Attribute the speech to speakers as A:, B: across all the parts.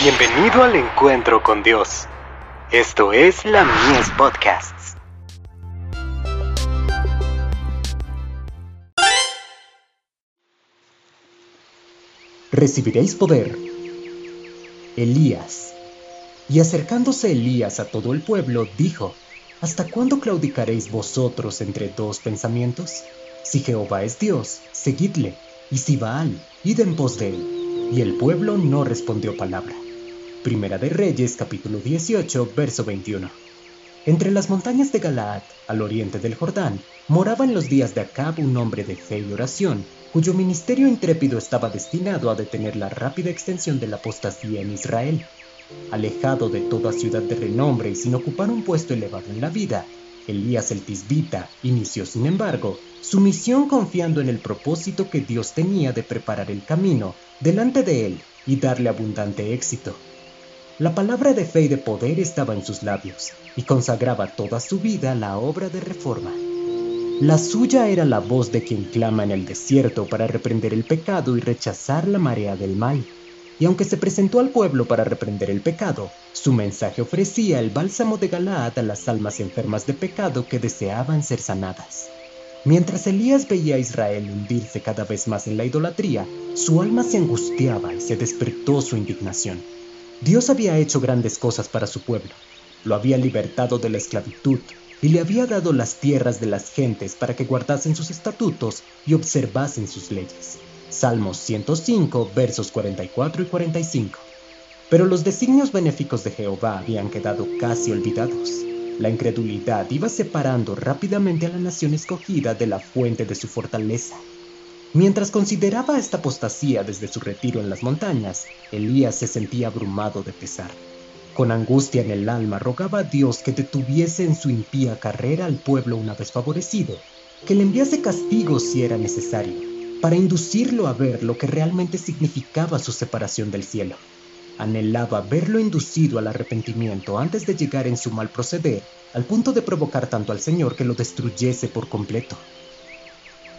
A: Bienvenido al encuentro con Dios. Esto es la Mies Podcasts.
B: Recibiréis poder. Elías. Y acercándose Elías a todo el pueblo, dijo, ¿Hasta cuándo claudicaréis vosotros entre dos pensamientos? Si Jehová es Dios, seguidle, y si Baal, id en pos de él. Y el pueblo no respondió palabra. Primera de Reyes capítulo 18, verso 21. Entre las montañas de Galaad, al oriente del Jordán, moraba en los días de Acab un hombre de fe y oración, cuyo ministerio intrépido estaba destinado a detener la rápida extensión de la apostasía en Israel. Alejado de toda ciudad de renombre y sin ocupar un puesto elevado en la vida, Elías el Tisbita inició, sin embargo, su misión confiando en el propósito que Dios tenía de preparar el camino delante de él y darle abundante éxito. La palabra de fe y de poder estaba en sus labios, y consagraba toda su vida a la obra de reforma. La suya era la voz de quien clama en el desierto para reprender el pecado y rechazar la marea del mal. Y aunque se presentó al pueblo para reprender el pecado, su mensaje ofrecía el bálsamo de Galaad a las almas enfermas de pecado que deseaban ser sanadas. Mientras Elías veía a Israel hundirse cada vez más en la idolatría, su alma se angustiaba y se despertó su indignación. Dios había hecho grandes cosas para su pueblo. Lo había libertado de la esclavitud y le había dado las tierras de las gentes para que guardasen sus estatutos y observasen sus leyes. Salmos 105, versos 44 y 45. Pero los designios benéficos de Jehová habían quedado casi olvidados. La incredulidad iba separando rápidamente a la nación escogida de la fuente de su fortaleza. Mientras consideraba esta apostasía desde su retiro en las montañas, Elías se sentía abrumado de pesar. Con angustia en el alma rogaba a Dios que detuviese en su impía carrera al pueblo una vez favorecido, que le enviase castigo si era necesario, para inducirlo a ver lo que realmente significaba su separación del cielo. Anhelaba verlo inducido al arrepentimiento antes de llegar en su mal proceder, al punto de provocar tanto al Señor que lo destruyese por completo.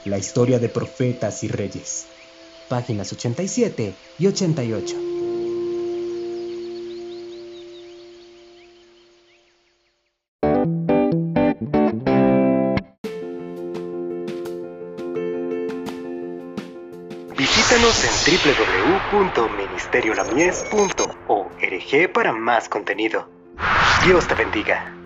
B: La historia de profetas y reyes. Páginas 87 y 88.
A: Visítanos en www.ministeriolamies.org para más contenido. Dios te bendiga.